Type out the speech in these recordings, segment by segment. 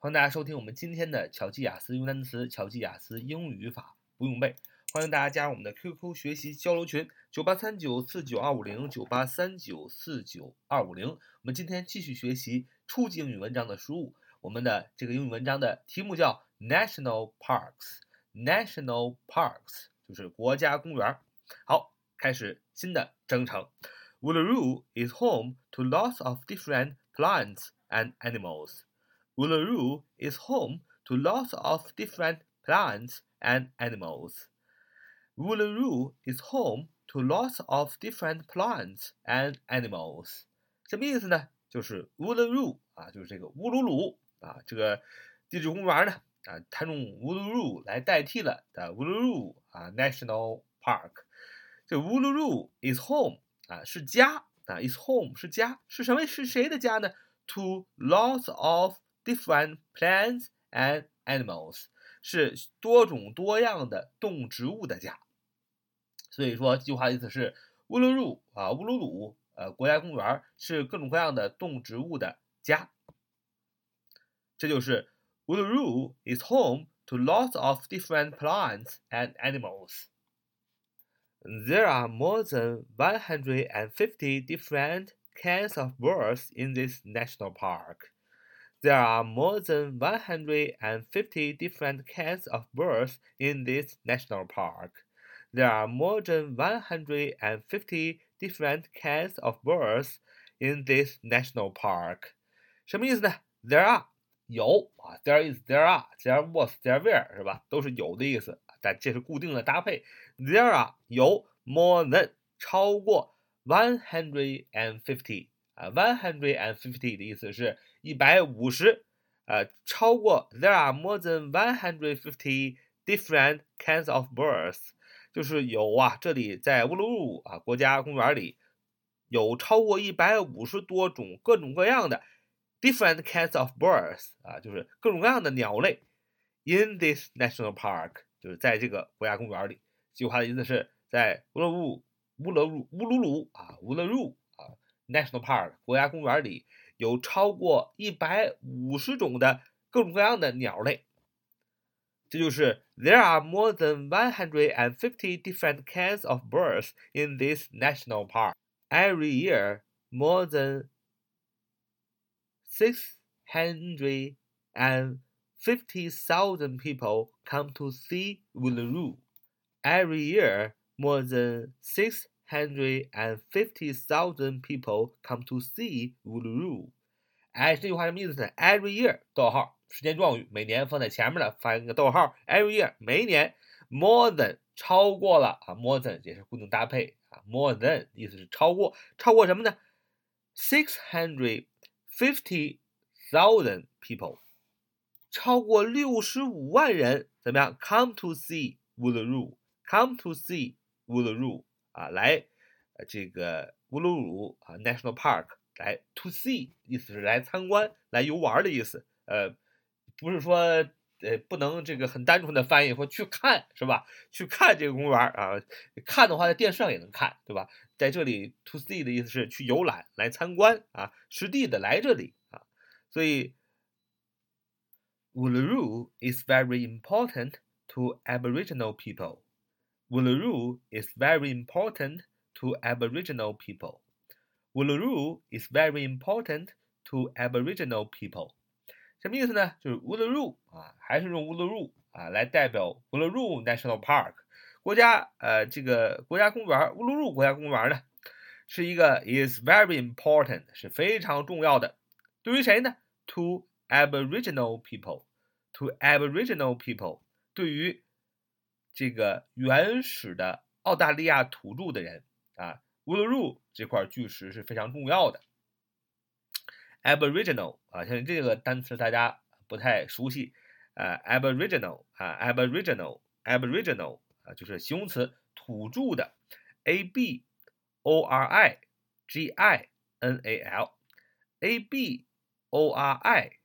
欢迎大家收听我们今天的巧记雅思英语单词、巧记雅思英语语法不用背。欢迎大家加入我们的 QQ 学习交流群：九八三九四九二五零九八三九四九二五零。我们今天继续学习初级英语文章的输入。我们的这个英语文章的题目叫 National Parks，National Parks 就是国家公园。好，开始新的征程。Uluru is home to lots of different plants and animals. Uluru is home to lots of different plants and animals. Uluru is home to lots of different plants and animals. 什么意思呢？就是 Uluru 啊，就是这个乌鲁鲁啊，这个地质公园呢啊，它用 Uluru 来代替了的 Uluru 啊 National Park。这 Uluru is home 啊，是家啊，is home 是家，是什么？是谁的家呢？To lots of different plants and animals 是多种多样的动植物的家。所以说，这句话的意思是乌鲁鲁啊，乌鲁鲁呃国家公园是各种各样的动植物的家。这就是 Uluru is home to lots of different plants and animals. There are more than 150 different kinds of birds in this national park. There are more than 150 different kinds of birds in this national park. There are more than 150 different kinds of birds in this national park. 什么意思呢？There are 有啊，there is there are there was there were 是吧？都是有的意思，但这是固定的搭配。There are 有 more than 超过 one hundred and fifty 啊，one hundred and fifty 的意思是一百五十，呃，超过 there are more than one hundred fifty different kinds of birds，就是有啊，这里在乌鲁鲁啊国家公园里有超过一百五十多种各种各样的。different kinds of birds 啊，就是各种各样的鸟类。In this national park，就是在这个国家公园里。这句话的意思是在乌鲁鲁乌鲁鲁乌鲁鲁啊乌鲁鲁 national park 国家公园里有超过一百五十种的各种各样的鸟类。这就是 There are more than one hundred and fifty different kinds of birds in this national park. Every year, more than six hundred and fifty thousand people come to see Uluru. Every year, more than six hundred and fifty thousand people come to see Uluru. 哎，这句话什么意思呢？Every year，逗号，时间状语，每年放在前面的，发一个逗号。Every year，每一年，more than 超过了啊，more than 也是固定搭配啊，more than 意思是超过，超过什么呢？Six hundred fifty thousand people，超过六十五万人怎么样？Come to see Uluru，come to see Uluru 啊，来这个乌鲁鲁啊 National Park 来 to see，意思是来参观、来游玩的意思。呃，不是说呃不能这个很单纯的翻译，说去看是吧？去看这个公园啊，看的话在电视上也能看，对吧？在这里 to see 的意思是去游览、来参观啊，实地的来这里啊，所以 Uluru is very important to Aboriginal people. Uluru is very important to Aboriginal people. Uluru is very important to Aboriginal people. 什么意思呢？就是 Uluru 啊，还是用 Uluru 啊来代表 Uluru National Park 国家呃这个国家公园乌鲁鲁国家公园呢，是一个 is very important 是非常重要的。对于谁呢？To Aboriginal people. To Aboriginal people. 对于 这个原始的澳大利亚土著的人啊，乌鲁鲁这块巨石是非常重要的。Aboriginal 啊，像这个单词大家不太熟悉，呃，Aboriginal 啊，Aboriginal，Aboriginal 啊，就是形容词，土著的，A B O R I G I N A L，A B O R I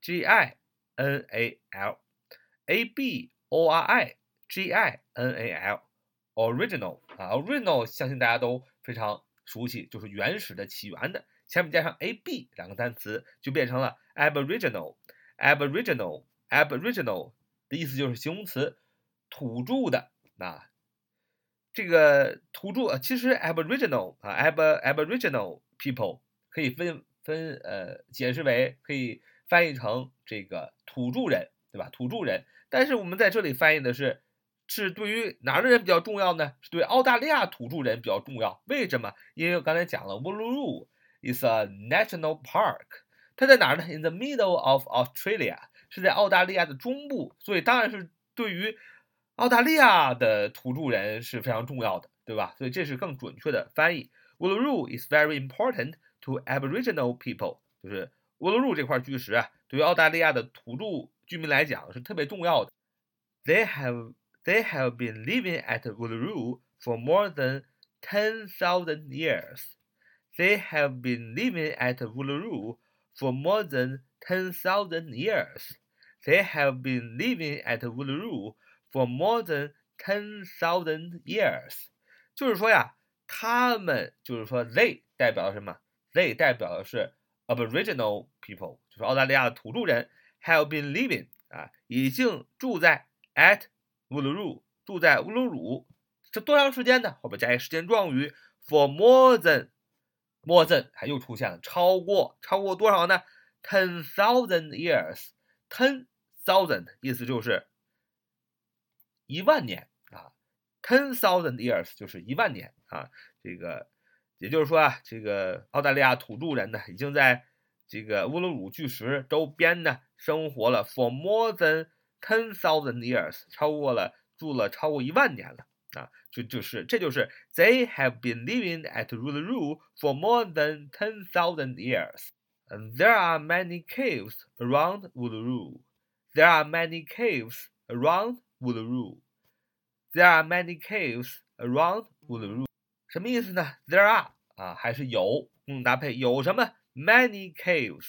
G I N A L，A B O R I G I N A L，original 啊，original 相信大家都非常熟悉，就是原始的、起源的。前面加上 a b 两个单词，就变成了 aboriginal。aboriginal，aboriginal 的意思就是形容词，土著的啊。这个土著其实 aboriginal 啊，ab aboriginal people 可以分分呃解释为可以翻译成这个土著人，对吧？土著人，但是我们在这里翻译的是是对于哪儿的人比较重要呢？是对澳大利亚土著人比较重要。为什么？因为我刚才讲了，Uluru is a national park，它在哪儿呢？In the middle of Australia，是在澳大利亚的中部，所以当然是对于。澳大利亚的土著人是非常重要的，对吧？所以这是更准确的翻译。Uluru is very important to Aboriginal people，就是 Uluru 这块巨石啊，对于澳大利亚的土著居民来讲是特别重要的。They have they have been living at Uluru for more than ten thousand years. They have been living at Uluru for more than ten thousand years. They have been living at Uluru For more than ten thousand years，就是说呀，他们就是说，they 代表什么？they 代表的是 Aboriginal people，就是澳大利亚的土着人，have been living 啊，已经住在 at Uluru，住在乌鲁鲁，这多长时间呢？后边加一时间状语，for more than，more than 还又出现了，超过，超过多少呢？ten thousand years，ten thousand 意思就是。一万年啊，ten thousand years 就是一万年啊，这个也就是说啊，这个澳大利亚土著人呢，已经在这个乌鲁鲁巨石周边呢生活了 for more than ten thousand years，超过了住了超过一万年了啊，就就是这就是 they have been living at Uluru for more than ten thousand years. And there are many caves around Uluru. There are many caves around Uluru. There are many caves around Uluru。什么意思呢？There are 啊，还是有，嗯，搭配有什么？Many caves，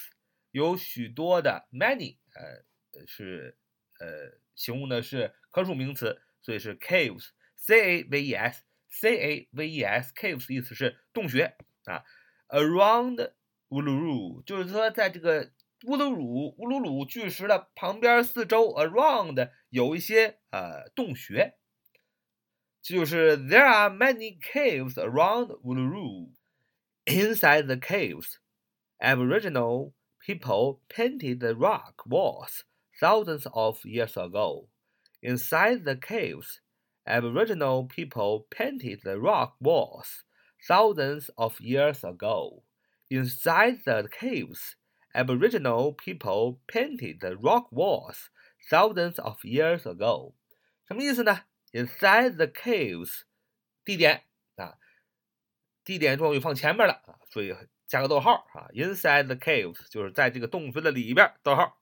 有许多的 many，呃，是 呃，形容的是可数名词，所以是 caves，c a v e s，c a v e s，caves 意思是洞穴啊。Around Uluru，就是说在这个乌鲁鲁乌鲁鲁巨石的旁边四周，around 有一些呃洞穴。就是 There are many caves around Uluru. Inside the caves, Aboriginal people painted the rock walls thousands of years ago. Inside the caves, Aboriginal people painted the rock walls thousands of years ago. Inside the caves, Aboriginal people painted the rock walls thousands of years ago. 什么意思呢？Inside the caves，地点啊，地点状语放前面了啊，所以加个逗号啊。Inside the caves 就是在这个洞穴的里边，逗号。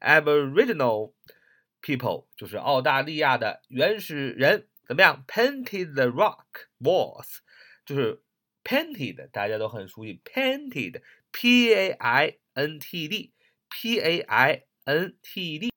Aboriginal people 就是澳大利亚的原始人，怎么样？Painted the rock walls 就是 painted，大家都很熟悉，painted，p a i n t d，p a i n t d，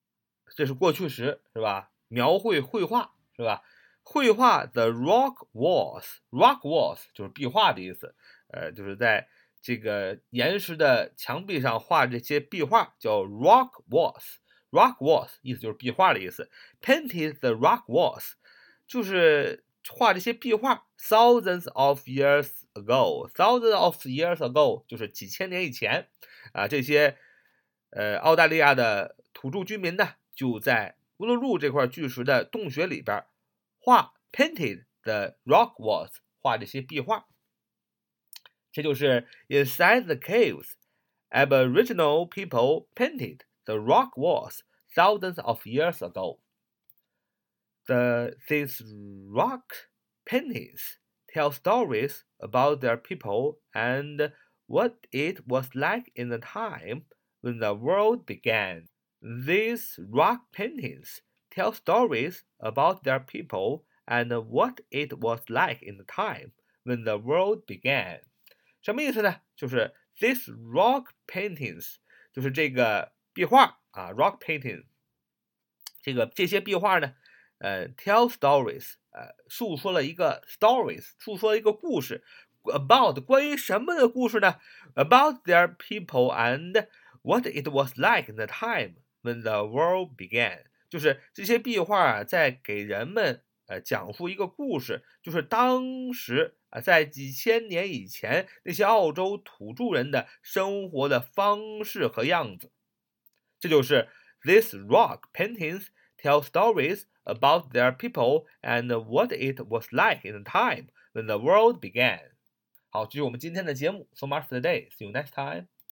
这是过去时是吧？描绘绘画。是吧？绘画 the rock walls，rock walls 就是壁画的意思，呃，就是在 这个岩石的墙壁上画这些壁画，叫 rock walls，rock walls 意思就是壁画的意思。Painted the rock walls 就是画这些壁画，thousands of years ago，thousands of years ago 就是几千年以前啊，这些呃澳大利亚的土著居民呢，就在。乌鲁鲁这块巨石的洞穴里边画 painted the rock walls，画这些壁画。这就是 inside the caves, Aboriginal people painted the rock walls thousands of years ago. The these rock paintings tell stories about their people and what it was like in the time when the world began. These rock paintings tell stories about their people and what it was like in the time when the world began。 什么意思呢？就是 these rock paintings，就是这个壁画啊，rock paintings，。这个这些壁画呢，呃，tell stories，呃，述说了一个 stories，述说了一个故事，about 关于什么的故事呢？About their people and what it was like in the time when the world began，就是这些壁画啊，在给人们呃讲述一个故事，就是当时啊，在几千年以前那些澳洲土著人的生活的方式和样子。这就是 This rock paintings tell stories about their people and what it was like in the time when the world began。好，这是我们今天的节目。So much for today. See you next time.